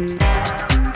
Ow!